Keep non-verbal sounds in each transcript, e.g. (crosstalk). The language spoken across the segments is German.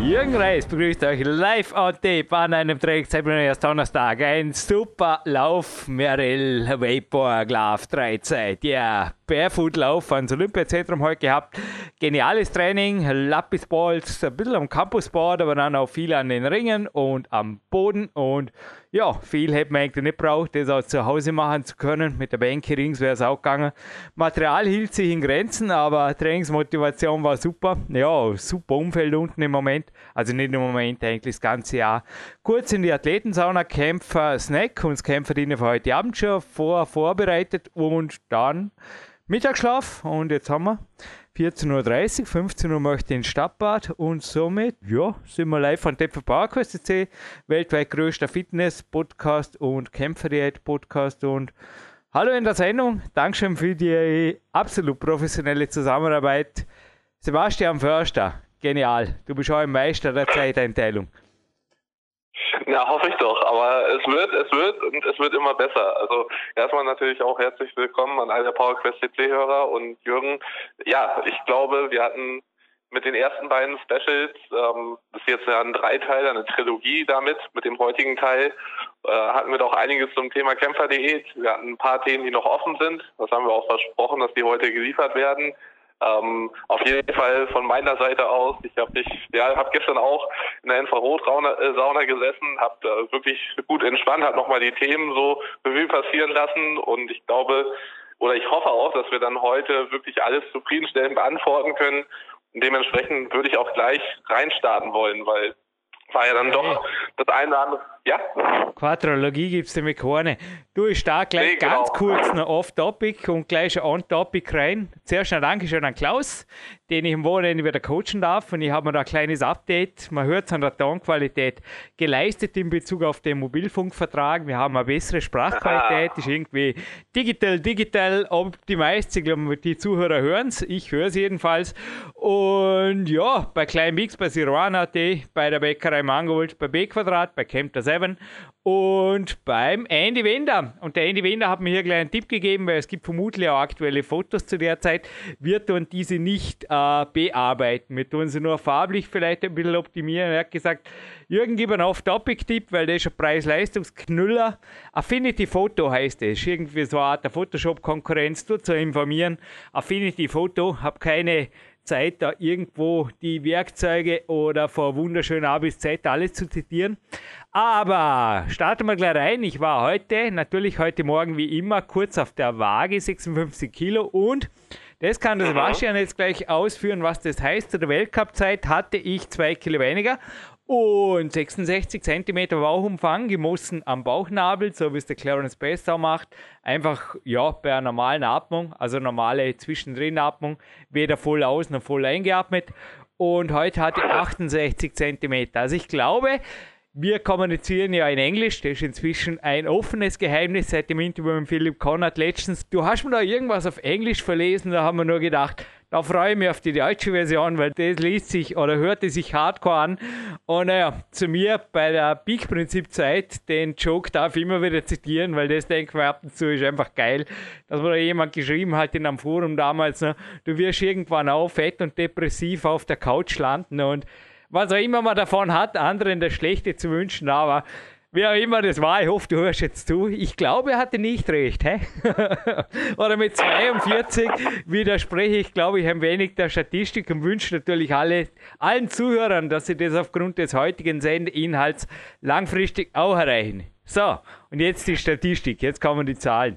Jürgen Reis begrüßt euch live on tape an einem Trainingszeitpunkt Donnerstag. Ein super Lauf, Merrill Vapor Glove Dreizeit. Ja, Barefoot-Lauf ans Olympiazentrum heute gehabt. Geniales Training, Lapisballs, ein bisschen am Campusboard, aber dann auch viel an den Ringen und am Boden. Und ja, viel hätte man eigentlich nicht braucht, das auch zu Hause machen zu können. Mit der Bänke rings wäre es auch gegangen. Material hielt sich in Grenzen, aber Trainingsmotivation war super. Ja, super Umfeld unten im Moment. Also nicht im Moment, eigentlich das ganze Jahr. Kurz in die Athletensauna, Kämpfer, Snack und das Kämpferdiener für heute Abend schon vor, vorbereitet und dann Mittagsschlaf und jetzt haben wir 14.30 Uhr, 15 Uhr möchte ich ins Stadtbad und somit, ja, sind wir live von Tepfer PowerQuest C, weltweit größter Fitness-Podcast und Kämpferdiät-Podcast und hallo in der Sendung, Dankeschön für die absolut professionelle Zusammenarbeit. Sebastian Förster, genial, du bist auch ein Meister der Zeiteinteilung. (laughs) Ja, hoffe ich doch. Aber es wird, es wird und es wird immer besser. Also erstmal natürlich auch herzlich willkommen an alle PowerQuest CC-Hörer und Jürgen. Ja, ich glaube, wir hatten mit den ersten beiden Specials, ähm, das ist jetzt ja ein Dreiteil, eine Trilogie damit, mit dem heutigen Teil, äh, hatten wir doch einiges zum Thema Kämpferdiät. Wir hatten ein paar Themen, die noch offen sind. Das haben wir auch versprochen, dass die heute geliefert werden. Ähm, auf jeden Fall von meiner Seite aus. Ich habe mich, ja, habe gestern auch in der Infrarotsauna äh, gesessen, habe da wirklich gut entspannt, habe nochmal die Themen so Revue passieren lassen und ich glaube oder ich hoffe auch, dass wir dann heute wirklich alles zufriedenstellend beantworten können. Und dementsprechend würde ich auch gleich reinstarten wollen, weil war ja dann doch das eine oder andere. Ja? Quadrologie gibt es nämlich keine. Du, ich starte gleich nee, genau. ganz kurz noch off-topic und gleich on-topic rein. Zuerst ein Dankeschön an Klaus, den ich am Wochenende wieder coachen darf. Und ich habe mir da ein kleines Update, man hört es an der Tonqualität, geleistet in Bezug auf den Mobilfunkvertrag. Wir haben eine bessere Sprachqualität, ist irgendwie digital, digital optimized. Ich glaube, die Zuhörer hören es, ich höre es jedenfalls. Und ja, bei Klein Mix, bei Siruana.at, bei der Bäckerei Mangold, bei B Quadrat, bei Camper 7 und beim Andy Wender. Und der Andy Wender hat mir hier gleich einen Tipp gegeben, weil es gibt vermutlich auch aktuelle Fotos zu der Zeit. Wir tun diese nicht äh, bearbeiten. Wir tun sie nur farblich vielleicht ein bisschen optimieren. Er hat gesagt, Jürgen, gib einen Off-Topic-Tipp, weil der ist ein Preis-Leistungsknüller. Affinity Photo heißt es. Irgendwie so eine Art der Photoshop-Konkurrenz, zu informieren. Affinity Photo, habe keine Zeit, da irgendwo die Werkzeuge oder vor wunderschön A bis Z alles zu zitieren. Aber starten wir gleich rein. Ich war heute, natürlich heute Morgen wie immer, kurz auf der Waage, 56 Kilo und das kann das Waschen jetzt gleich ausführen, was das heißt. Zu der Weltcup-Zeit hatte ich zwei Kilo weniger und 66 cm Bauchumfang, gemessen am Bauchnabel, so wie es der Clarence Bass auch macht. Einfach, ja, bei einer normalen Atmung, also normale Zwischendrin-Atmung, weder voll aus noch voll eingeatmet. Und heute hatte ich 68 cm. Also ich glaube, wir kommunizieren ja in Englisch, das ist inzwischen ein offenes Geheimnis seit dem Interview mit Philipp Conrad letztens. Du hast mir da irgendwas auf Englisch verlesen, da haben wir nur gedacht, da freue ich mich auf die deutsche Version, weil das liest sich oder hörte sich hardcore an. Und naja, zu mir bei der Peak-Prinzip-Zeit, den Joke darf ich immer wieder zitieren, weil das denke ich ab und zu ist einfach geil, dass mir da jemand geschrieben hat in einem Forum damals, ne, du wirst irgendwann auch fett und depressiv auf der Couch landen und was auch immer man davon hat, anderen das Schlechte zu wünschen, aber Wer auch immer das war, ich hoffe, du hörst jetzt zu. Ich glaube, er hatte nicht recht. Hä? (laughs) Oder mit 42 widerspreche ich, glaube ich, ein wenig der Statistik und wünsche natürlich alle, allen Zuhörern, dass sie das aufgrund des heutigen Sendeinhalts langfristig auch erreichen. So, und jetzt die Statistik, jetzt kommen die Zahlen.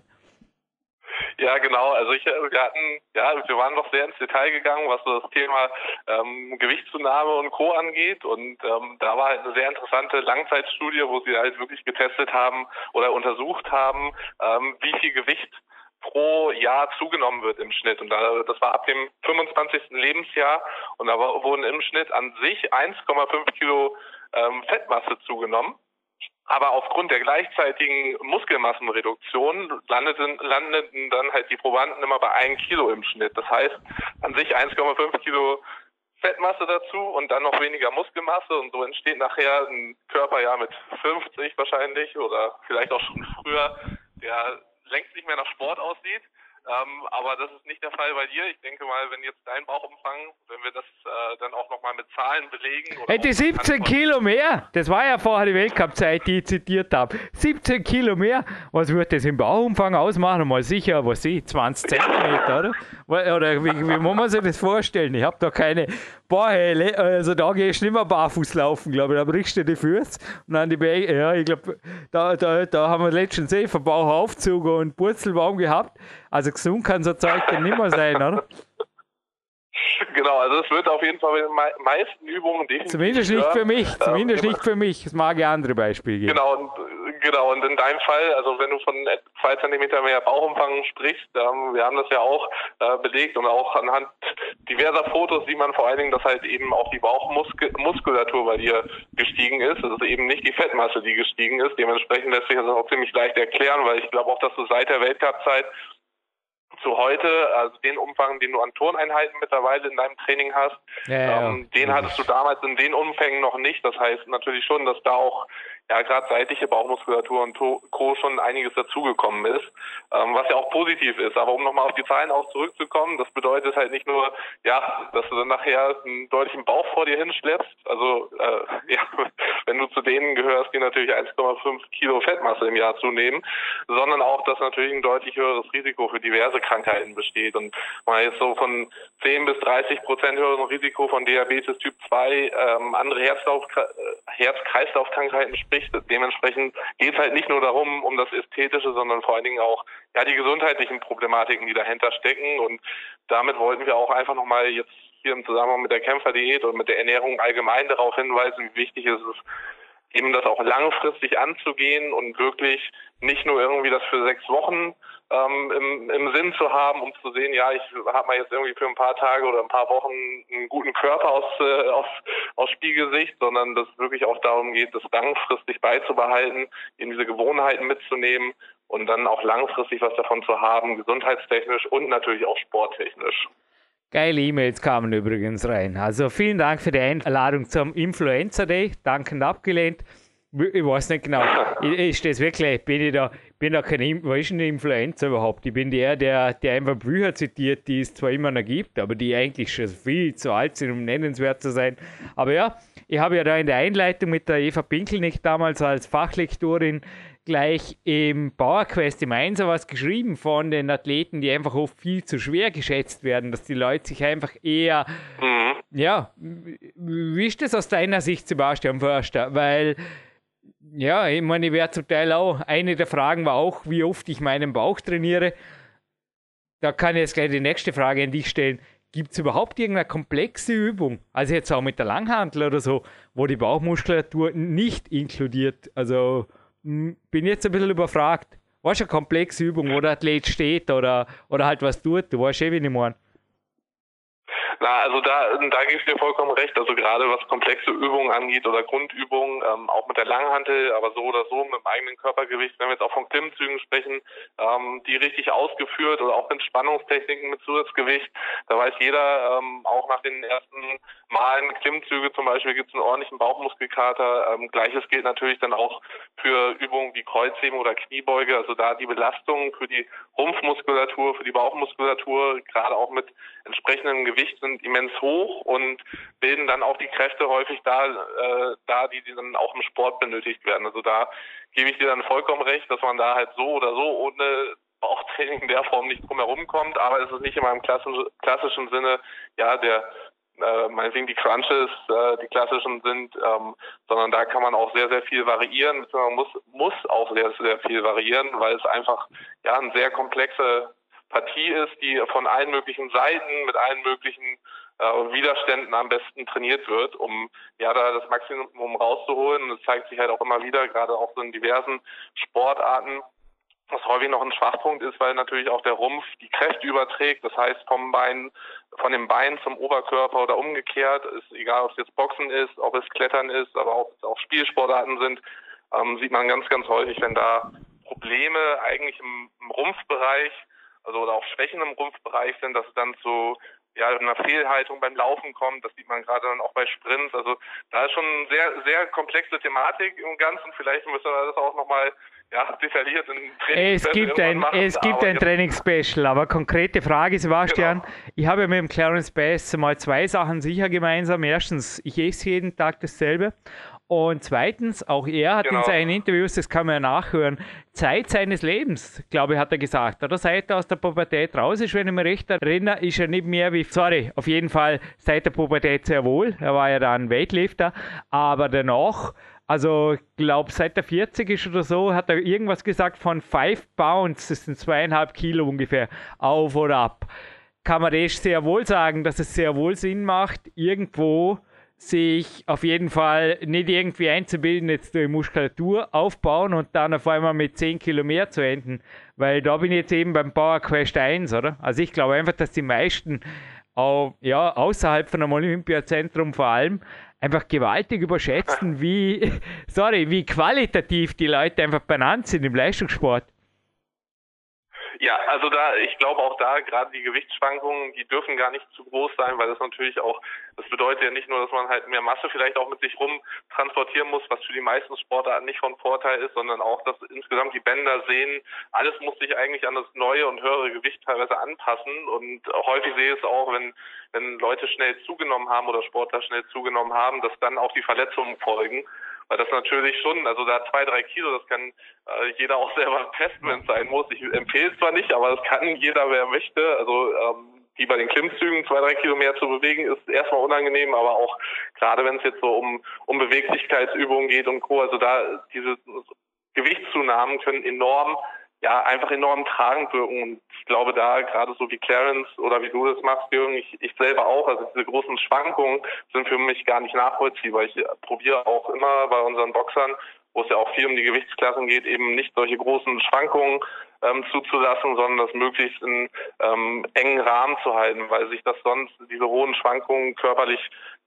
Ja, genau. Also ich, äh, wir hatten, ja, wir waren doch sehr ins Detail gegangen, was das Thema ähm, Gewichtszunahme und Co. angeht. Und ähm, da war halt eine sehr interessante Langzeitstudie, wo sie halt wirklich getestet haben oder untersucht haben, ähm, wie viel Gewicht pro Jahr zugenommen wird im Schnitt. Und da, das war ab dem 25. Lebensjahr und da wurden im Schnitt an sich 1,5 Kilo ähm, Fettmasse zugenommen. Aber aufgrund der gleichzeitigen Muskelmassenreduktion landeten, landeten dann halt die Probanden immer bei 1 Kilo im Schnitt. Das heißt, an sich 1,5 Kilo Fettmasse dazu und dann noch weniger Muskelmasse und so entsteht nachher ein Körper ja mit 50 wahrscheinlich oder vielleicht auch schon früher, der längst nicht mehr nach Sport aussieht. Ähm, aber das ist nicht der Fall bei dir. Ich denke mal, wenn jetzt dein Bauchumfang, wenn wir das äh, dann auch nochmal mit Zahlen belegen. Oder hey, die 17 Kilo mehr, das war ja vorher die Weltcup-Zeit, die ich zitiert habe. 17 Kilo mehr, was wird das im Bauchumfang ausmachen? Mal sicher, was ich, 20 Zentimeter, oder? Oder wie, wie muss man sich das vorstellen? Ich habe da keine boah, hey, also da gehst du nicht mehr barfuß laufen, glaube ich. Da brichst du die Füße und dann die Beine. Ja, ich glaube, da, da, da haben wir letztens eh Verbauaufzug und Purzelbaum gehabt. Also gesund kann so Zeug dann nicht mehr sein, oder? Genau, also es wird auf jeden Fall in den meisten Übungen definitiv. Zumindest nicht für mich, zumindest ähm, nicht für mich. Es mag ja andere Beispiele geben. Genau, und, genau, und in deinem Fall, also wenn du von zwei Zentimeter mehr Bauchumfang sprichst, ähm, wir haben das ja auch äh, belegt und auch anhand diverser Fotos sieht man vor allen Dingen, dass halt eben auch die Bauchmuskulatur bei dir gestiegen ist. Es ist eben nicht die Fettmasse, die gestiegen ist. Dementsprechend lässt sich das auch ziemlich leicht erklären, weil ich glaube auch, dass du seit der Weltcup-Zeit zu heute, also den Umfang, den du an Turneinheiten mittlerweile in deinem Training hast, ja, ähm, ja. den hattest du damals in den Umfängen noch nicht. Das heißt natürlich schon, dass da auch ja gerade seitliche Bauchmuskulatur und Co. schon einiges dazugekommen ist, ähm, was ja auch positiv ist. Aber um nochmal auf die Zahlen auch zurückzukommen, das bedeutet halt nicht nur, ja, dass du dann nachher einen deutlichen Bauch vor dir hinschleppst, also äh, (laughs) ja, wenn du zu denen gehörst, die natürlich 1,5 Kilo Fettmasse im Jahr zunehmen, sondern auch, dass natürlich ein deutlich höheres Risiko für diverse Krankheiten besteht. Und man jetzt so von 10 bis 30 Prozent höheren Risiko von Diabetes Typ 2, ähm, andere Herzlauf, äh, Herz-Kreislauf-Krankheiten spricht, nicht. Dementsprechend geht es halt nicht nur darum, um das Ästhetische, sondern vor allen Dingen auch ja die gesundheitlichen Problematiken, die dahinter stecken. Und damit wollten wir auch einfach nochmal jetzt hier im Zusammenhang mit der Kämpferdiät und mit der Ernährung allgemein darauf hinweisen, wie wichtig es ist, eben das auch langfristig anzugehen und wirklich nicht nur irgendwie das für sechs Wochen ähm, im, im Sinn zu haben, um zu sehen, ja, ich habe mal jetzt irgendwie für ein paar Tage oder ein paar Wochen einen guten Körper aus, äh, aus, aus Spielgesicht, sondern dass es wirklich auch darum geht, das langfristig beizubehalten, in diese Gewohnheiten mitzunehmen und dann auch langfristig was davon zu haben, gesundheitstechnisch und natürlich auch sporttechnisch. Geile E-Mails kamen übrigens rein. Also vielen Dank für die Einladung zum Influencer Day. Dankend abgelehnt. Ich weiß nicht genau. Ist das wirklich, bin ich da, bin da kein, was ist Influencer überhaupt? Ich bin der, der, der einfach Bücher zitiert, die es zwar immer noch gibt, aber die eigentlich schon viel zu alt sind, um nennenswert zu sein. Aber ja, ich habe ja da in der Einleitung mit der Eva Pinkelnick damals als Fachlektorin gleich im PowerQuest im Einser was geschrieben von den Athleten, die einfach oft viel zu schwer geschätzt werden, dass die Leute sich einfach eher, mhm. ja, wie ist das aus deiner Sicht, Sebastian Förster? Weil ja, ich meine, ich werde zum Teil auch, eine der Fragen war auch, wie oft ich meinen Bauch trainiere. Da kann ich jetzt gleich die nächste Frage an dich stellen. Gibt es überhaupt irgendeine komplexe Übung, also jetzt auch mit der Langhantel oder so, wo die Bauchmuskulatur nicht inkludiert? Also bin jetzt ein bisschen überfragt. Was eine komplexe Übung, wo der Athlet steht oder, oder halt was tut? Du weißt eh, wie ich meine. Na, also da, da gebe ich dir vollkommen recht. Also gerade was komplexe Übungen angeht oder Grundübungen, ähm, auch mit der Langhantel, aber so oder so mit dem eigenen Körpergewicht, wenn wir jetzt auch von Klimmzügen sprechen, ähm, die richtig ausgeführt oder auch mit Spannungstechniken mit Zusatzgewicht, da weiß jeder, ähm, auch nach den ersten Malen Klimmzüge zum Beispiel gibt es einen ordentlichen Bauchmuskelkater. Ähm, Gleiches gilt natürlich dann auch für Übungen wie Kreuzheben oder Kniebeuge. Also da die Belastung für die Rumpfmuskulatur, für die Bauchmuskulatur, gerade auch mit entsprechendem Gewicht sind sind immens hoch und bilden dann auch die Kräfte häufig da, äh, da die, die dann auch im Sport benötigt werden. Also da gebe ich dir dann vollkommen recht, dass man da halt so oder so ohne Bauchtraining in der Form nicht drum herum kommt, aber es ist nicht immer im klassischen, klassischen Sinne, ja, der äh, meinetwegen die Crunches, äh, die klassischen sind, ähm, sondern da kann man auch sehr, sehr viel variieren, man muss, muss auch sehr, sehr viel variieren, weil es einfach ja eine sehr komplexe Partie ist, die von allen möglichen Seiten mit allen möglichen äh, Widerständen am besten trainiert wird, um ja da das Maximum rauszuholen. Und das zeigt sich halt auch immer wieder, gerade auch so in diversen Sportarten, was häufig noch ein Schwachpunkt ist, weil natürlich auch der Rumpf die Kräfte überträgt. Das heißt, vom Bein, von dem Bein zum Oberkörper oder umgekehrt, ist egal, ob es jetzt Boxen ist, ob es Klettern ist, aber auch, auch Spielsportarten sind, ähm, sieht man ganz, ganz häufig, wenn da Probleme eigentlich im, im Rumpfbereich also oder auch Schwächen im Rumpfbereich sind, dass es dann zu ja, einer Fehlhaltung beim Laufen kommt. Das sieht man gerade dann auch bei Sprints. Also da ist schon eine sehr, sehr komplexe Thematik im Ganzen. Vielleicht müssen wir das auch nochmal ja, detailliert in Training Es gibt ein, machen, es gibt ein Trainingsspecial, aber konkrete Frage, Sebastian. Genau. Ich habe ja mit dem Clarence Bass mal zwei Sachen sicher gemeinsam. Erstens, ich esse jeden Tag dasselbe. Und zweitens, auch er hat genau. in seinen Interviews, das kann man ja nachhören, Zeit seines Lebens, glaube ich, hat er gesagt. Oder seit er aus der Pubertät raus ist, wenn ich mich recht erinnere, ist er nicht mehr wie, sorry, auf jeden Fall seit der Pubertät sehr wohl. Er war ja dann Weightlifter, aber danach, also ich glaube, seit er 40 ist oder so, hat er irgendwas gesagt von 5 Pounds, das sind zweieinhalb Kilo ungefähr, auf oder ab. Kann man das sehr wohl sagen, dass es sehr wohl Sinn macht, irgendwo sich auf jeden Fall nicht irgendwie einzubilden, jetzt die Muskulatur aufbauen und dann auf einmal mit 10 Kilo mehr zu enden. Weil da bin ich jetzt eben beim Power Quest 1, oder? Also ich glaube einfach, dass die meisten auch, ja, außerhalb von einem Olympiazentrum vor allem einfach gewaltig überschätzen, wie, (laughs) sorry, wie qualitativ die Leute einfach benannt sind im Leistungssport. Ja, also da, ich glaube auch da, gerade die Gewichtsschwankungen, die dürfen gar nicht zu groß sein, weil das natürlich auch, das bedeutet ja nicht nur, dass man halt mehr Masse vielleicht auch mit sich rum transportieren muss, was für die meisten Sportarten nicht von Vorteil ist, sondern auch, dass insgesamt die Bänder sehen, alles muss sich eigentlich an das neue und höhere Gewicht teilweise anpassen. Und häufig sehe ich es auch, wenn, wenn Leute schnell zugenommen haben oder Sportler schnell zugenommen haben, dass dann auch die Verletzungen folgen weil das natürlich schon, also da zwei, drei Kilo, das kann äh, jeder auch selber testen, wenn es sein muss. Ich empfehle es zwar nicht, aber das kann jeder, wer möchte. Also ähm, die bei den Klimmzügen zwei, drei Kilo mehr zu bewegen, ist erstmal unangenehm, aber auch gerade wenn es jetzt so um, um Beweglichkeitsübungen geht und Co., also da diese Gewichtszunahmen können enorm ja, einfach enorm tragend wirken. Und ich glaube da, gerade so wie Clarence oder wie du das machst, Jürgen, ich, ich selber auch, also diese großen Schwankungen sind für mich gar nicht nachvollziehbar. Ich probiere auch immer bei unseren Boxern, wo es ja auch viel um die Gewichtsklassen geht, eben nicht solche großen Schwankungen ähm, zuzulassen, sondern das möglichst in ähm, engen Rahmen zu halten, weil sich das sonst, diese hohen Schwankungen körperlich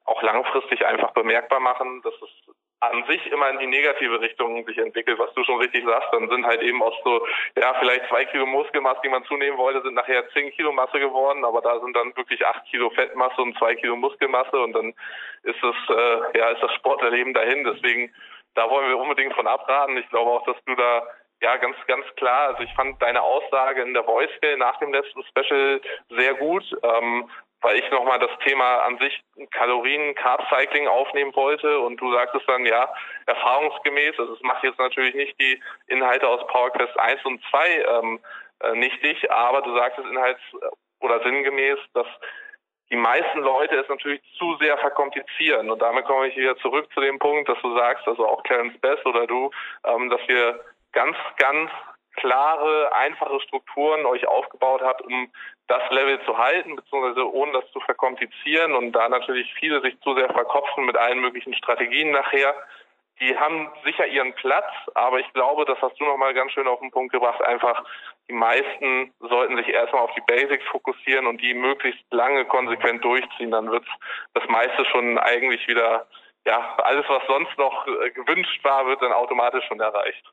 auch langfristig einfach bemerkbar machen. Das ist an sich immer in die negative Richtung sich entwickelt, was du schon richtig sagst, dann sind halt eben aus so, ja, vielleicht zwei Kilo Muskelmasse, die man zunehmen wollte, sind nachher zehn Kilo Masse geworden, aber da sind dann wirklich acht Kilo Fettmasse und zwei Kilo Muskelmasse und dann ist es, äh, ja, ist das Sporterleben dahin. Deswegen, da wollen wir unbedingt von abraten. Ich glaube auch, dass du da ja, ganz, ganz klar. Also ich fand deine Aussage in der Voice nach dem letzten Special sehr gut. Ähm, weil ich nochmal das Thema an sich Kalorien, Carb Cycling aufnehmen wollte und du sagtest dann, ja, erfahrungsgemäß, also es macht jetzt natürlich nicht die Inhalte aus PowerQuest 1 und 2 ähm, äh, nichtig, aber du sagtest inhalts- oder sinngemäß, dass die meisten Leute es natürlich zu sehr verkomplizieren. Und damit komme ich wieder zurück zu dem Punkt, dass du sagst, also auch Clarence Best oder du, ähm, dass wir ganz, ganz klare, einfache Strukturen euch aufgebaut habt, um das Level zu halten, beziehungsweise ohne das zu verkomplizieren und da natürlich viele sich zu sehr verkopfen mit allen möglichen Strategien nachher. Die haben sicher ihren Platz, aber ich glaube, das hast du nochmal ganz schön auf den Punkt gebracht, einfach die meisten sollten sich erstmal auf die Basics fokussieren und die möglichst lange konsequent durchziehen. Dann wird das meiste schon eigentlich wieder, ja, alles, was sonst noch äh, gewünscht war, wird dann automatisch schon erreicht.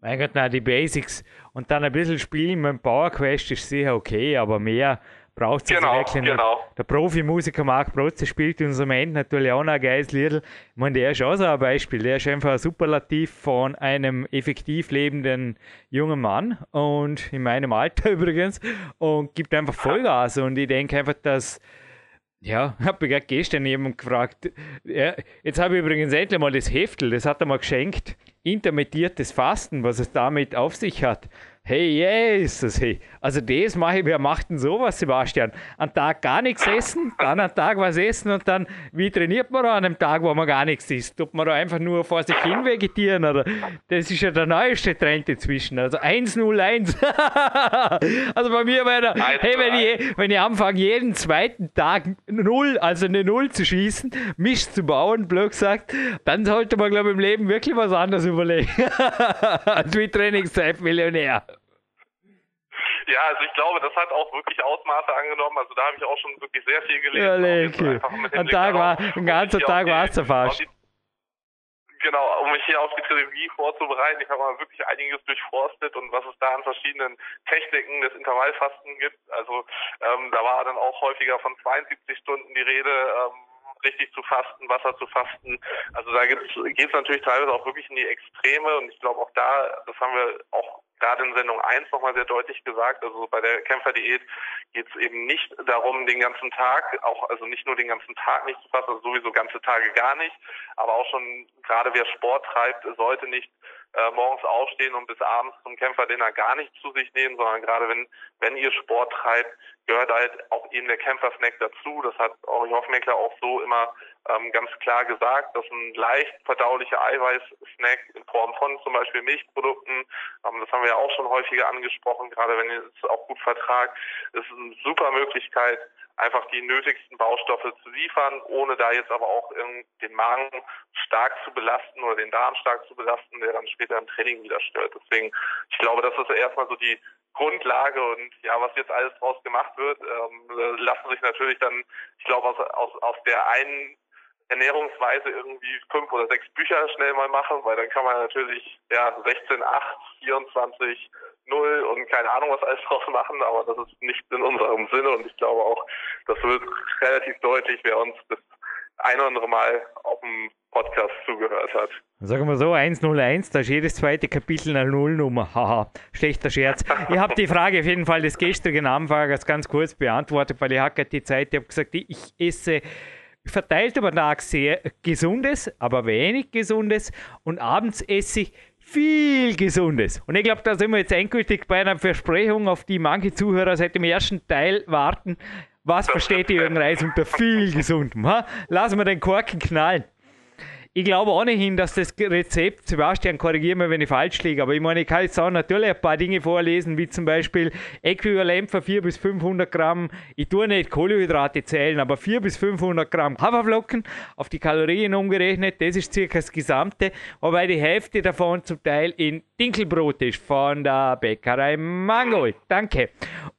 Mein Gott, na die Basics und dann ein bisschen spielen mit dem Power Quest ist sicher okay, aber mehr braucht es genau, wirklich nicht. Genau. Der Profimusiker Marc Protze spielt in unserem End natürlich auch noch ein geiles Lied. Ich meine, der ist auch so ein Beispiel. Der ist einfach ein Superlativ von einem effektiv lebenden jungen Mann und in meinem Alter (laughs) übrigens und gibt einfach Vollgas. Und ich denke einfach, dass ja, (laughs) habe ich gerade gestern jemand gefragt. Ja, jetzt habe ich übrigens endlich mal das Heftel, das hat er mir geschenkt. Intermittiertes Fasten, was es damit auf sich hat. Hey, Jesus, hey. Also das mache ich, wer macht denn sowas, Sebastian? Einen Tag gar nichts essen, dann einen Tag was essen und dann, wie trainiert man an einem Tag, wo man gar nichts isst? Tut man da einfach nur vor sich hin vegetieren? Oder? Das ist ja der neueste Trend inzwischen. Also 101. (laughs) also bei mir wäre hey, wenn ich, wenn ich anfange, jeden zweiten Tag null, also eine Null zu schießen, Misch zu bauen, blöd gesagt, dann sollte man, glaube ich, im Leben wirklich was anderes überlegen. Als (laughs) wie Trainingszeit-Millionär. Ja, also ich glaube, das hat auch wirklich Ausmaße angenommen. Also da habe ich auch schon wirklich sehr viel gelesen. Ja. Ein, Tag war, ein ganzer Tag war es fast. genau, um mich hier auf die Trilogie vorzubereiten. Ich habe mal wirklich einiges durchforstet und was es da an verschiedenen Techniken des Intervallfasten gibt. Also ähm, da war dann auch häufiger von 72 Stunden die Rede. Ähm, richtig zu fasten, Wasser zu fasten. Also da geht es natürlich teilweise auch wirklich in die Extreme und ich glaube auch da, das haben wir auch gerade in Sendung 1 nochmal sehr deutlich gesagt, also bei der Kämpferdiät geht es eben nicht darum, den ganzen Tag, auch also nicht nur den ganzen Tag nicht zu fassen, also sowieso ganze Tage gar nicht, aber auch schon gerade wer Sport treibt, sollte nicht äh, morgens aufstehen und bis abends zum Kämpferdinner gar nichts zu sich nehmen, sondern gerade wenn, wenn ihr Sport treibt, gehört halt auch eben der Kämpfersnack dazu. Das hat auch Hoffmeckler auch so immer ähm, ganz klar gesagt, dass ein leicht verdaulicher Eiweißsnack in Form von zum Beispiel Milchprodukten, ähm, das haben wir ja auch schon häufiger angesprochen, gerade wenn ihr es auch gut vertragt, ist eine super Möglichkeit, einfach die nötigsten Baustoffe zu liefern, ohne da jetzt aber auch den Magen stark zu belasten oder den Darm stark zu belasten, der dann später im Training wieder stört. Deswegen, ich glaube, das ist erstmal so die Grundlage und ja, was jetzt alles draus gemacht wird, ähm, lassen sich natürlich dann, ich glaube, aus, aus, aus der einen Ernährungsweise irgendwie fünf oder sechs Bücher schnell mal machen, weil dann kann man natürlich ja 16, 8, 24, 0 und keine Ahnung was alles (laughs) draus machen, aber das ist nicht in unserem Sinne und ich glaube auch, das wird relativ deutlich, wer uns das ein oder andere Mal auf dem Podcast zugehört hat. Sagen wir so, 101, da ist jedes zweite Kapitel eine Nullnummer. (laughs) Haha, schlechter Scherz. ich habe die Frage auf jeden Fall des gestrigen Anfragers ganz kurz beantwortet, weil ich hatte die Zeit, ich habe gesagt, ich esse verteilt den Tag sehr gesundes, aber wenig gesundes und abends esse ich viel Gesundes. Und ich glaube, da sind wir jetzt endgültig bei einer Versprechung, auf die manche Zuhörer seit dem ersten Teil warten. Was versteht Jürgen Reis unter viel Gesundem? Ha? Lassen wir den Korken knallen. Ich glaube ohnehin, dass das Rezept, Sebastian, korrigiere mich, wenn ich falsch liege, aber ich meine, ich kann jetzt auch natürlich ein paar Dinge vorlesen, wie zum Beispiel Äquivalent für 400 bis 500 Gramm, ich tue nicht Kohlenhydrate zählen, aber 400 bis 500 Gramm Haferflocken auf die Kalorien umgerechnet, das ist circa das Gesamte, wobei die Hälfte davon zum Teil in Dinkelbrot ist von der Bäckerei Mangold. Danke.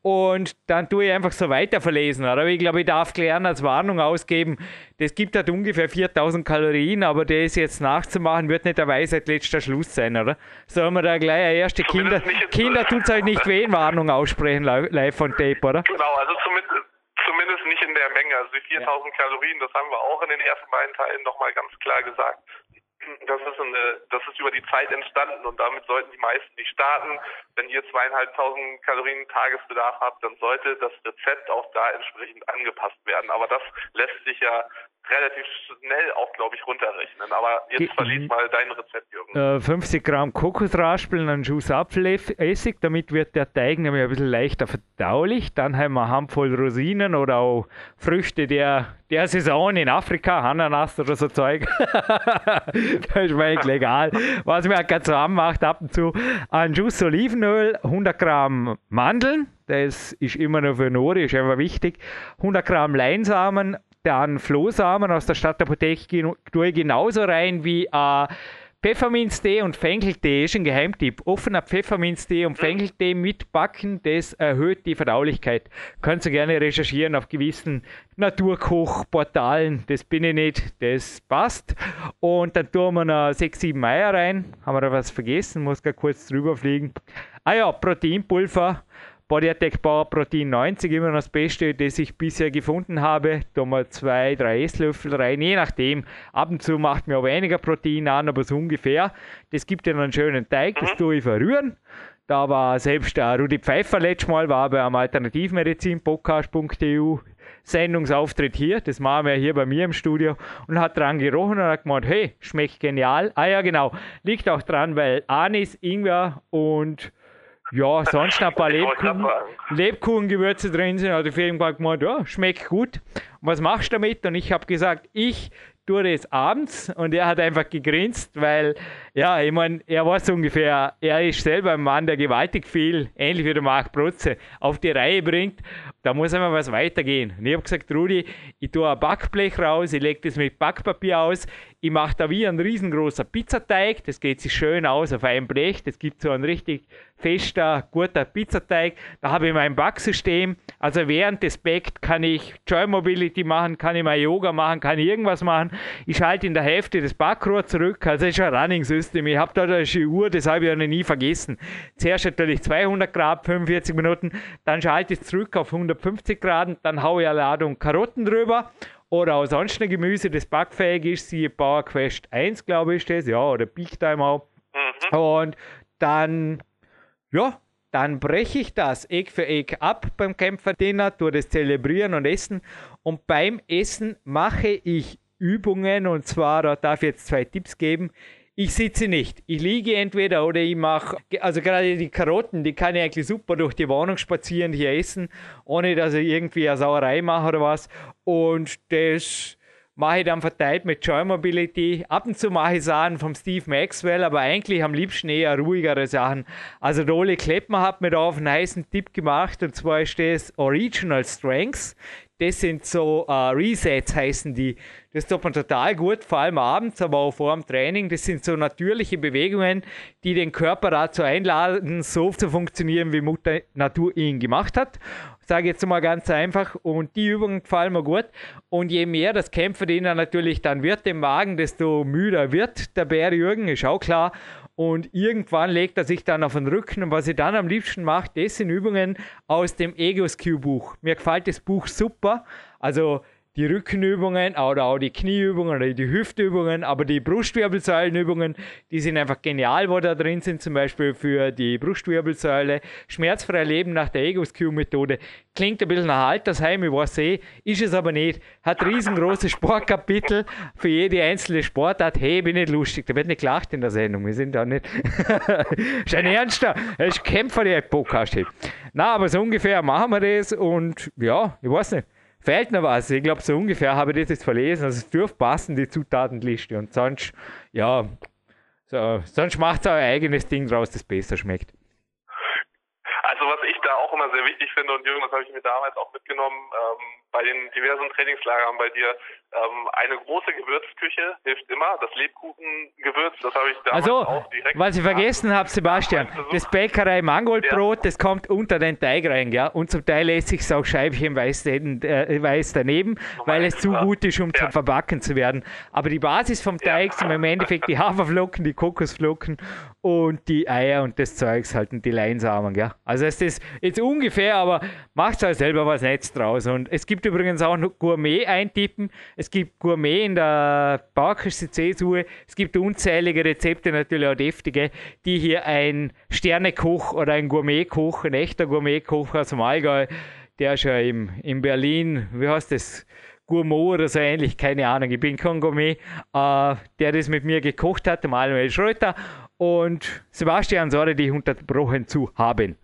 Und dann tue ich einfach so weiter verlesen, oder? Ich glaube, ich darf klären als Warnung ausgeben, das gibt halt ungefähr 4000 Kalorien, aber das jetzt nachzumachen, wird nicht der Weisheit letzter Schluss sein, oder? Sollen wir da gleich eine erste Kinder, Kinder tut es halt nicht weh, Warnung aussprechen, live von Tape, oder? Genau, also zumindest, zumindest nicht in der Menge. Also die 4000 ja. Kalorien, das haben wir auch in den ersten beiden Teilen nochmal ganz klar gesagt das ist, eine, das ist über die Zeit entstanden und damit sollten die meisten nicht starten. Wenn ihr zweieinhalbtausend Kalorien Tagesbedarf habt, dann sollte das Rezept auch da entsprechend angepasst werden. Aber das lässt sich ja relativ schnell auch, glaube ich, runterrechnen. Aber jetzt verlies mal dein Rezept, Jürgen. Äh, 50 Gramm Kokosraspeln, einen Schuss Apfelessig, damit wird der Teig nämlich ein bisschen leichter verdaulich. Dann haben wir eine Handvoll Rosinen oder auch Früchte der, der Saison in Afrika, Ananas oder so Zeug. (laughs) das ist mir legal. Was mir ganz zusammen macht ab und zu, ein Schuss Olivenöl, 100 Gramm Mandeln, das ist immer noch für Nori, ist einfach wichtig. 100 Gramm Leinsamen, dann Flohsamen aus der Stadtapotheke tue ich genauso rein wie äh, Pfefferminztee und Fenkeltee ist ein Geheimtipp. Offener Pfefferminztee und Fenkeltee mitbacken, das erhöht die Verdaulichkeit. Könnt ihr gerne recherchieren auf gewissen Naturkochportalen. Das bin ich nicht, das passt. Und dann tun wir noch 6, 7 Eier rein. Haben wir da was vergessen? Muss gar kurz drüber fliegen. Ah ja, Proteinpulver Body Attack Power Protein 90, immer noch das Beste, das ich bisher gefunden habe. Da mal zwei, drei Esslöffel rein, je nachdem. Ab und zu macht mir auch weniger Protein an, aber so ungefähr. Das gibt ja einen schönen Teig, das mhm. tue ich verrühren. Da war selbst der Rudi Pfeiffer letztes Mal, war bei einem Alternativmedizin-Podcast.eu Sendungsauftritt hier, das machen wir hier bei mir im Studio und hat dran gerochen und hat gemeint, hey, schmeckt genial. Ah ja, genau, liegt auch dran, weil Anis, Ingwer und ja, sonst ein paar (laughs) Lebkuchen, Lebkuchengewürze drin sind. Hat also irgendwann gemeint, ja, schmeckt gut. Und was machst du damit? Und ich habe gesagt, ich tue das abends. Und er hat einfach gegrinst, weil, ja, ich meine, er weiß ungefähr, er ist selber ein Mann, der gewaltig viel, ähnlich wie der Marc Protze, auf die Reihe bringt. Da muss immer was weitergehen. Und ich habe gesagt, Rudi, ich tue ein Backblech raus, ich lege das mit Backpapier aus, ich mache da wie ein riesengroßer Pizzateig, das geht sich schön aus auf einem Blech, das gibt so einen richtig fester, guter Pizzateig. Da habe ich mein Backsystem, also während des Backt kann ich Joy Mobility machen, kann ich mal Yoga machen, kann ich irgendwas machen. Ich schalte in der Hälfte das Backrohr zurück, also ist ein Running System. Ich habe da eine Uhr, das habe ich ja noch nie vergessen. Zuerst natürlich 200 Grad, 45 Minuten, dann schalte ich zurück auf 150 Grad, dann haue ich eine Ladung Karotten drüber oder auch sonst ein Gemüse, das backfähig ist, siehe Power Quest 1, glaube ich, ist das, ja, oder Big Time auch. Mhm. Und dann, ja, dann breche ich das Egg für Egg ab beim Kämpferdiener, tue das zelebrieren und essen. Und beim Essen mache ich Übungen und zwar, da darf ich jetzt zwei Tipps geben. Ich sitze nicht. Ich liege entweder oder ich mache, also gerade die Karotten, die kann ich eigentlich super durch die Wohnung spazieren, hier essen, ohne dass ich irgendwie eine Sauerei mache oder was. Und das mache ich dann verteilt mit Joy Mobility. Ab und zu mache ich Sachen vom Steve Maxwell, aber eigentlich am liebsten eher ruhigere Sachen. Also Dole Kleppmann hat mir da auf einen heißen Tipp gemacht und zwar ist das Original Strengths. Das sind so uh, Resets heißen die. Das tut man total gut, vor allem abends, aber auch vor dem Training. Das sind so natürliche Bewegungen, die den Körper dazu einladen, so zu funktionieren, wie Mutter Natur ihn gemacht hat. Sage jetzt mal ganz einfach. Und die Übungen gefallen mir gut. Und je mehr das Kämpferdiener natürlich dann wird im Magen, desto müder wird der Bär Jürgen, ist auch klar. Und irgendwann legt er sich dann auf den Rücken. Und was ich dann am liebsten mache, das sind Übungen aus dem Egos Q Buch. Mir gefällt das Buch super. Also die Rückenübungen oder auch die Knieübungen oder die Hüftübungen, aber die Brustwirbelsäulenübungen, die sind einfach genial, wo da drin sind, zum Beispiel für die Brustwirbelsäule. Schmerzfrei Leben nach der Egos Q-Methode. Klingt ein bisschen nach Altersheim, ich weiß eh, ist es aber nicht. Hat riesengroße Sportkapitel für jede einzelne Sportart. Hey, bin nicht lustig, da wird nicht gelacht in der Sendung, wir sind da nicht. (laughs) ist ein ernster, ist Kämpfer, der Podcast hat. Na, aber so ungefähr machen wir das und ja, ich weiß nicht fehlt noch was. Ich glaube, so ungefähr habe ich das jetzt verlesen. Also es dürfte passen, die Zutatenliste. Und sonst, ja, so, sonst macht euer eigenes Ding draus, das besser schmeckt. Also was ich da auch immer sehr wichtig finde, und Jürgen, das habe ich mir damals auch mitgenommen, ähm, bei den diversen Trainingslagern bei dir, ähm, eine große Gewürzküche hilft immer. Das Lebkuchengewürz, das habe ich damals also, auch direkt. Was ich vergessen habe, Sebastian, das Bäckerei Mangoldbrot, ja. das kommt unter den Teig rein, ja. Und zum Teil lässt sich auch Scheibchen weiß, äh, weiß daneben, weil es zu gut ist, um ja. zum Verbacken zu werden. Aber die Basis vom Teig ja. sind im Endeffekt die (laughs) Haferflocken, die Kokosflocken und die Eier und das Zeugs halt und die Leinsamen, ja. Also ist das jetzt ungefähr, aber macht halt selber was Netz draus. Und es gibt übrigens auch noch Gourmet eintippen es gibt Gourmet in der Bauerküste C-Suche. Es gibt unzählige Rezepte, natürlich auch deftige, die hier ein Sternekoch oder ein Gourmetkoch, ein echter Gourmetkoch aus dem Allgäu, der schon im, in Berlin, wie heißt das? Gourmand oder so ähnlich, keine Ahnung, ich bin kein Gourmet, äh, der das mit mir gekocht hat, Manuel Schröter und Sebastian Sorge, die unterbrochen zu haben.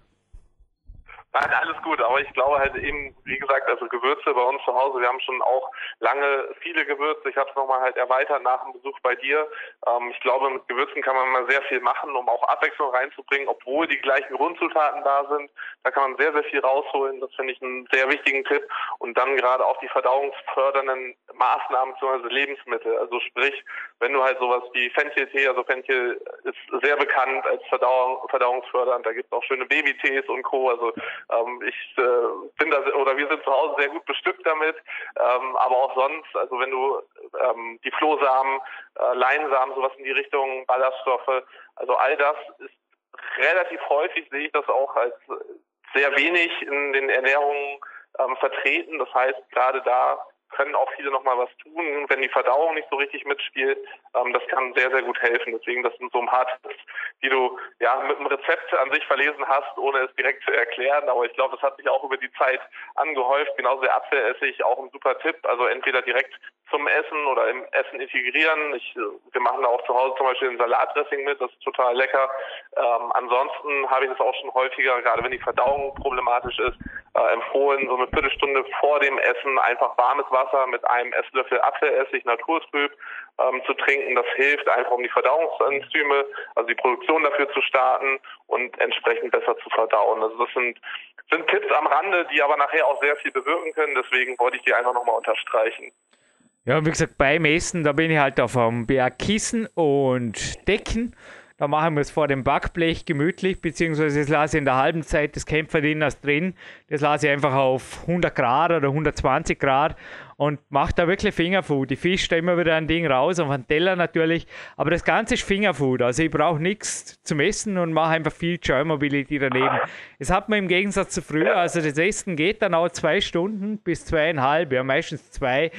Nein, alles gut, aber ich glaube halt eben, wie gesagt, also Gewürze bei uns zu Hause, wir haben schon auch lange viele Gewürze. Ich habe es nochmal halt erweitert nach dem Besuch bei dir. Ähm, ich glaube, mit Gewürzen kann man mal sehr viel machen, um auch Abwechslung reinzubringen, obwohl die gleichen Grundzutaten da sind. Da kann man sehr, sehr viel rausholen. Das finde ich einen sehr wichtigen Tipp. Und dann gerade auch die verdauungsfördernden Maßnahmen bzw. Lebensmittel. Also sprich, wenn du halt sowas wie Fenchel-Tee, also Fenchel ist sehr bekannt als Verdauung, verdauungsfördernd. Da gibt es auch schöne Babytees und Co. Also ähm, ich äh, bin da oder wir sind zu Hause sehr gut bestückt damit, ähm, aber auch sonst, also wenn du ähm, die Flohsamen, äh, Leinsamen, sowas in die Richtung, Ballaststoffe, also all das ist relativ häufig sehe ich das auch als sehr wenig in den Ernährungen ähm, vertreten. Das heißt, gerade da können auch viele nochmal was tun, wenn die Verdauung nicht so richtig mitspielt. Ähm, das kann sehr, sehr gut helfen. Deswegen, das sind so ein paar Tipps, die du ja mit einem Rezept an sich verlesen hast, ohne es direkt zu erklären. Aber ich glaube, das hat sich auch über die Zeit angehäuft. Genauso der Apfelessig, auch ein super Tipp. Also entweder direkt zum Essen oder im Essen integrieren. Ich, wir machen da auch zu Hause zum Beispiel ein Salatdressing mit, das ist total lecker. Ähm, ansonsten habe ich das auch schon häufiger, gerade wenn die Verdauung problematisch ist, äh, empfohlen, so eine Viertelstunde vor dem Essen einfach warmes Wasser mit einem Esslöffel Apfelessig, naturtrüb, ähm, zu trinken. Das hilft einfach, um die Verdauungsenzyme, also die Produktion dafür zu starten und entsprechend besser zu verdauen. Also das sind sind Tipps am Rande, die aber nachher auch sehr viel bewirken können. Deswegen wollte ich die einfach nochmal unterstreichen. Ja, wie gesagt, beim Essen, da bin ich halt auf einem Berg Kissen und Decken. Da machen wir es vor dem Backblech gemütlich, beziehungsweise das lasse ich in der halben Zeit das Kämpferdieners drin. Das lasse ich einfach auf 100 Grad oder 120 Grad und mache da wirklich Fingerfood. Ich fische da immer wieder ein Ding raus, auf einen Teller natürlich, aber das Ganze ist Fingerfood. Also ich brauche nichts zum Essen und mache einfach viel Joy Mobility daneben. Es hat man im Gegensatz zu früher, also das Essen geht dann auch zwei Stunden bis zweieinhalb, ja meistens zwei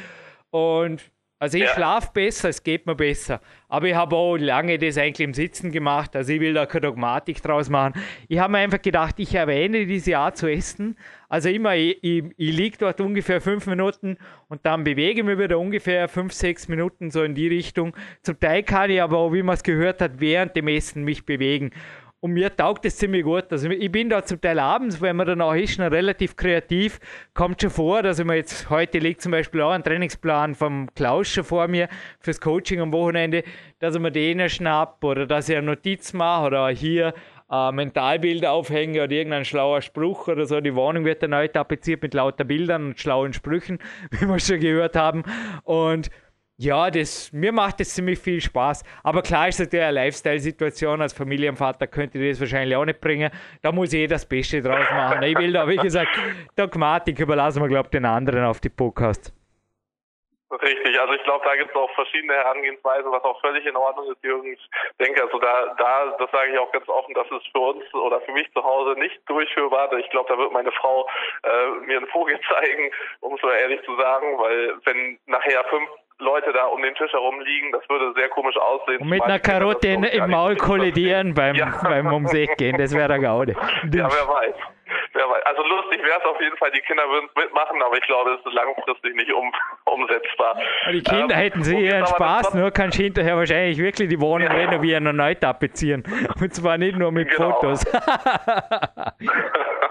und also ich ja. schlafe besser, es geht mir besser. Aber ich habe auch lange das eigentlich im Sitzen gemacht. Also ich will da keine Dogmatik draus machen. Ich habe mir einfach gedacht, ich erwähne dieses Jahr zu essen. Also immer, ich, ich, ich liege dort ungefähr fünf Minuten und dann bewege ich mich wieder ungefähr fünf, sechs Minuten so in die Richtung. Zum Teil kann ich aber auch, wie man es gehört hat, während dem Essen mich bewegen. Und mir taugt es ziemlich gut. Also ich bin da zum Teil abends, wenn man dann auch ist, noch relativ kreativ. Kommt schon vor, dass ich mir jetzt, heute liegt zum Beispiel auch ein Trainingsplan vom Klaus schon vor mir fürs Coaching am Wochenende, dass ich mir den schnapp oder dass ich eine Notiz mache oder hier ein Mentalbild aufhänge oder irgendein schlauer Spruch oder so. Die Wohnung wird dann neu tapeziert mit lauter Bildern und schlauen Sprüchen, (laughs) wie wir schon gehört haben. Und ja, das, mir macht das ziemlich viel Spaß. Aber klar ist natürlich eine Lifestyle-Situation. Als Familienvater könnte ich das wahrscheinlich auch nicht bringen. Da muss ich das Beste draus machen. Ich will da, wie gesagt, Dogmatik überlassen wir, glaube ich, den anderen auf die Podcast. Richtig, also ich glaube, da gibt es auch verschiedene Herangehensweisen, was auch völlig in Ordnung ist, Jürgen. Ich denke, also da, da, das sage ich auch ganz offen, das ist für uns oder für mich zu Hause nicht durchführbar. Ich glaube, da wird meine Frau äh, mir einen Vogel (laughs) zeigen, um es so ehrlich zu sagen, weil wenn nachher fünf Leute da um den Tisch herum liegen, das würde sehr komisch aussehen. Und mit einer Karotte im Maul kollidieren beim, ja. beim Umseg gehen, das wäre der Gaude. (laughs) Ja, wer weiß. Also lustig wäre es auf jeden Fall, die Kinder würden es mitmachen, aber ich glaube, es ist langfristig nicht um, (laughs) umsetzbar. Die Kinder ähm, hätten sie ihren Spaß, nur kannst du hinterher wahrscheinlich wirklich die Wohnung ja. renovieren und neu tapezieren. (laughs) Und zwar nicht nur mit genau. Fotos. (laughs)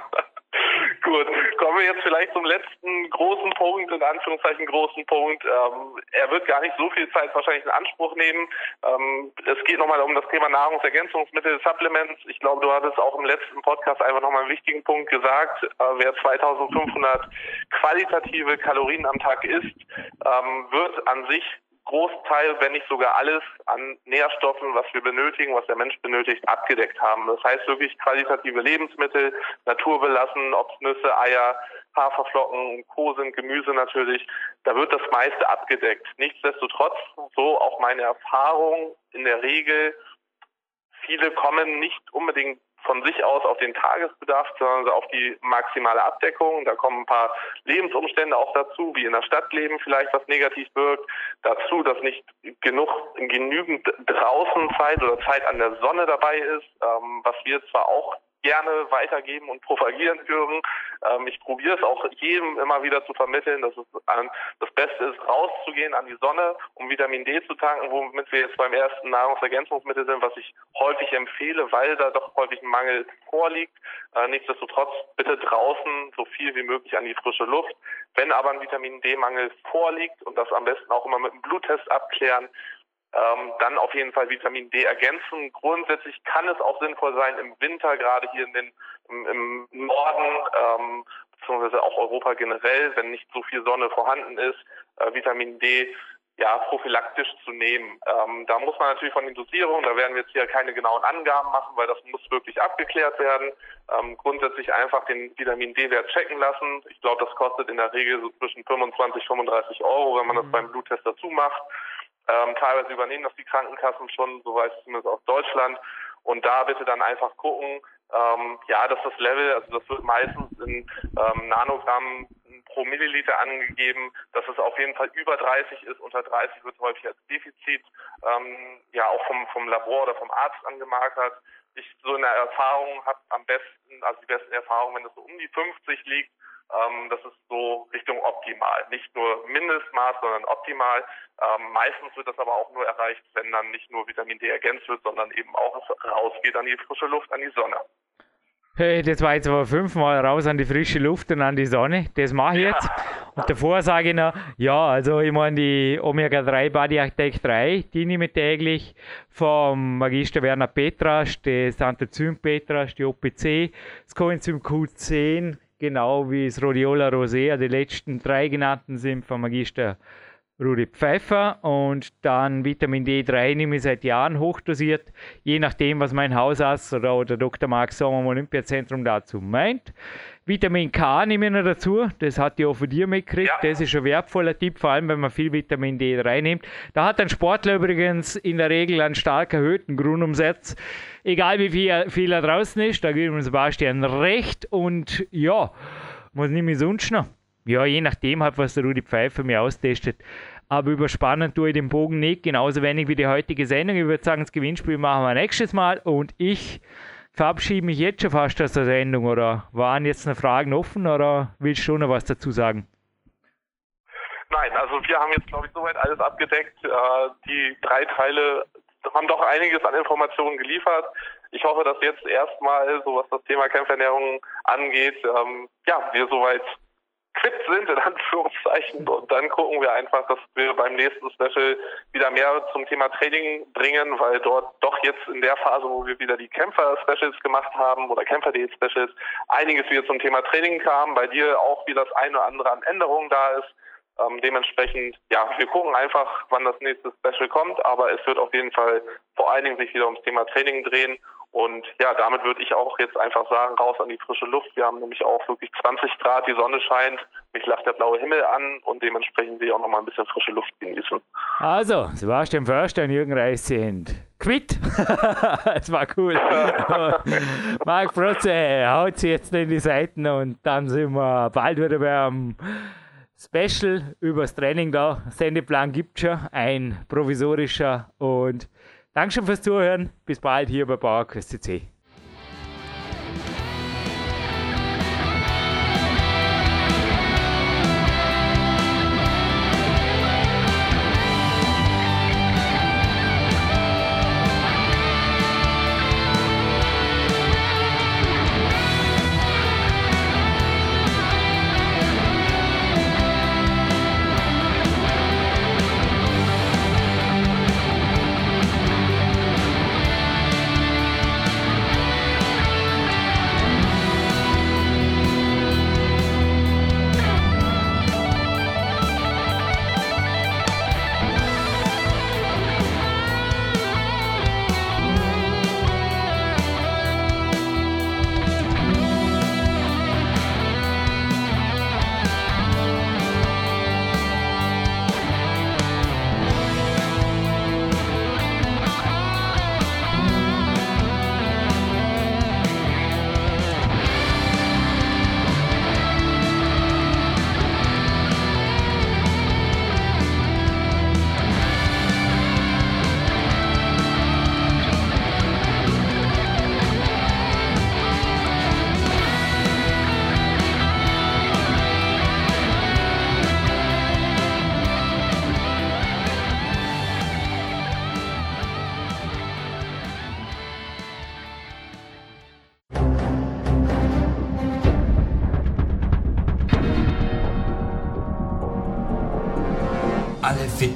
Gut, (laughs) kommen wir jetzt vielleicht zum letzten großen Punkt, in Anführungszeichen großen Punkt. Ähm, er wird gar nicht so viel Zeit wahrscheinlich in Anspruch nehmen. Ähm, es geht nochmal um das Thema Nahrungsergänzungsmittel, Supplements. Ich glaube, du hattest auch im letzten Podcast einfach nochmal einen wichtigen Punkt gesagt. Äh, wer 2500 qualitative Kalorien am Tag isst, ähm, wird an sich Großteil, wenn nicht sogar alles an Nährstoffen, was wir benötigen, was der Mensch benötigt, abgedeckt haben. Das heißt wirklich qualitative Lebensmittel, naturbelassen, ob es Nüsse, Eier, Haferflocken Co. sind, Gemüse natürlich, da wird das meiste abgedeckt. Nichtsdestotrotz, so auch meine Erfahrung in der Regel, viele kommen nicht unbedingt von sich aus auf den Tagesbedarf, sondern auf die maximale Abdeckung. Da kommen ein paar Lebensumstände auch dazu, wie in der Stadt leben vielleicht, was negativ wirkt. Dazu, dass nicht genug, genügend draußen Zeit oder Zeit an der Sonne dabei ist, ähm, was wir zwar auch gerne weitergeben und propagieren hören. Ähm, ich probiere es auch jedem immer wieder zu vermitteln, dass es ähm, das Beste ist, rauszugehen an die Sonne, um Vitamin D zu tanken, womit wir jetzt beim ersten Nahrungsergänzungsmittel sind, was ich häufig empfehle, weil da doch häufig ein Mangel vorliegt. Äh, nichtsdestotrotz bitte draußen so viel wie möglich an die frische Luft. Wenn aber ein Vitamin D-Mangel vorliegt und das am besten auch immer mit einem Bluttest abklären, ähm, dann auf jeden Fall Vitamin D ergänzen. Grundsätzlich kann es auch sinnvoll sein, im Winter, gerade hier in den, im, im Norden, ähm, beziehungsweise auch Europa generell, wenn nicht so viel Sonne vorhanden ist, äh, Vitamin D ja, prophylaktisch zu nehmen. Ähm, da muss man natürlich von den Dosierungen, da werden wir jetzt hier keine genauen Angaben machen, weil das muss wirklich abgeklärt werden. Ähm, grundsätzlich einfach den Vitamin D-Wert checken lassen. Ich glaube, das kostet in der Regel so zwischen 25 35 Euro, wenn man das mhm. beim Bluttest dazu macht. Ähm, teilweise übernehmen das die Krankenkassen schon, so weiß ich zumindest aus Deutschland. Und da bitte dann einfach gucken, ähm, ja, dass das Level, also das wird meistens in ähm, Nanogramm pro Milliliter angegeben, dass es auf jeden Fall über 30 ist. Unter 30 wird häufig als Defizit ähm, ja auch vom, vom Labor oder vom Arzt angemarkert. Ich so in der Erfahrung habe am besten, also die besten Erfahrungen, wenn es so um die 50 liegt, Ähm, das ist so Richtung optimal. Nicht nur Mindestmaß, sondern optimal. Ähm, meistens wird das aber auch nur erreicht, wenn dann nicht nur Vitamin D ergänzt wird, sondern eben auch rausgeht an die frische Luft, an die Sonne. Hey, das war jetzt aber fünfmal raus an die frische Luft und an die Sonne. Das mache ich ja. jetzt. Und davor sage ich noch, ja, also ich meine die Omega-3 Body Attack 3, die nehme ich täglich vom Magister Werner Petras, das Anthozym Petras, die OPC, das Coenzym Q10, genau wie das Rhodiola rosea. Die letzten drei genannten sind vom Magister Rudi Pfeiffer und dann Vitamin D3 nehme ich seit Jahren hochdosiert, je nachdem, was mein Hausarzt oder der Dr. Mark Sommer im Olympiazentrum dazu meint. Vitamin K nehme ich noch dazu, das hat die auch von dir mitgekriegt, ja. das ist ein wertvoller Tipp, vor allem wenn man viel Vitamin D3 nimmt. Da hat ein Sportler übrigens in der Regel einen stark erhöhten Grundumsatz, egal wie viel, viel er draußen ist, da gibt uns Sebastian recht und ja, was nehme ich sonst noch? Ja, je nachdem halt, was der Rudi Pfeiffer mir austestet. Aber überspannen tue ich den Bogen nicht, genauso wenig wie die heutige Sendung. Ich würde sagen, das Gewinnspiel machen wir nächstes Mal und ich verabschiede mich jetzt schon fast aus der Sendung. Oder waren jetzt noch Fragen offen oder willst du noch was dazu sagen? Nein, also wir haben jetzt, glaube ich, soweit alles abgedeckt. Äh, die drei Teile haben doch einiges an Informationen geliefert. Ich hoffe, dass jetzt erstmal, so was das Thema Kämpfernährung angeht, ähm, ja, wir soweit fit sind, in Anführungszeichen. Und dann gucken wir einfach, dass wir beim nächsten Special wieder mehr zum Thema Training bringen, weil dort doch jetzt in der Phase, wo wir wieder die Kämpfer-Specials gemacht haben oder Kämpfer-Diät-Specials, einiges wieder zum Thema Training kam, bei dir auch wieder das eine oder andere an Änderungen da ist. Ähm, dementsprechend, ja, wir gucken einfach, wann das nächste Special kommt, aber es wird auf jeden Fall vor allen Dingen sich wieder ums Thema Training drehen und ja, damit würde ich auch jetzt einfach sagen, raus an die frische Luft. Wir haben nämlich auch wirklich 20 Grad, die Sonne scheint, mich lacht der blaue Himmel an und dementsprechend will ich auch nochmal ein bisschen frische Luft genießen. Also, Sebastian Förster und Jürgen Reis sind quitt. (laughs) Es war cool. (laughs) Marc Protze haut sie jetzt in die Seiten und dann sind wir bald wieder beim Special übers Training da. Sendeplan gibt schon, ein provisorischer und Dankeschön fürs Zuhören. Bis bald hier bei PowerQuest CC.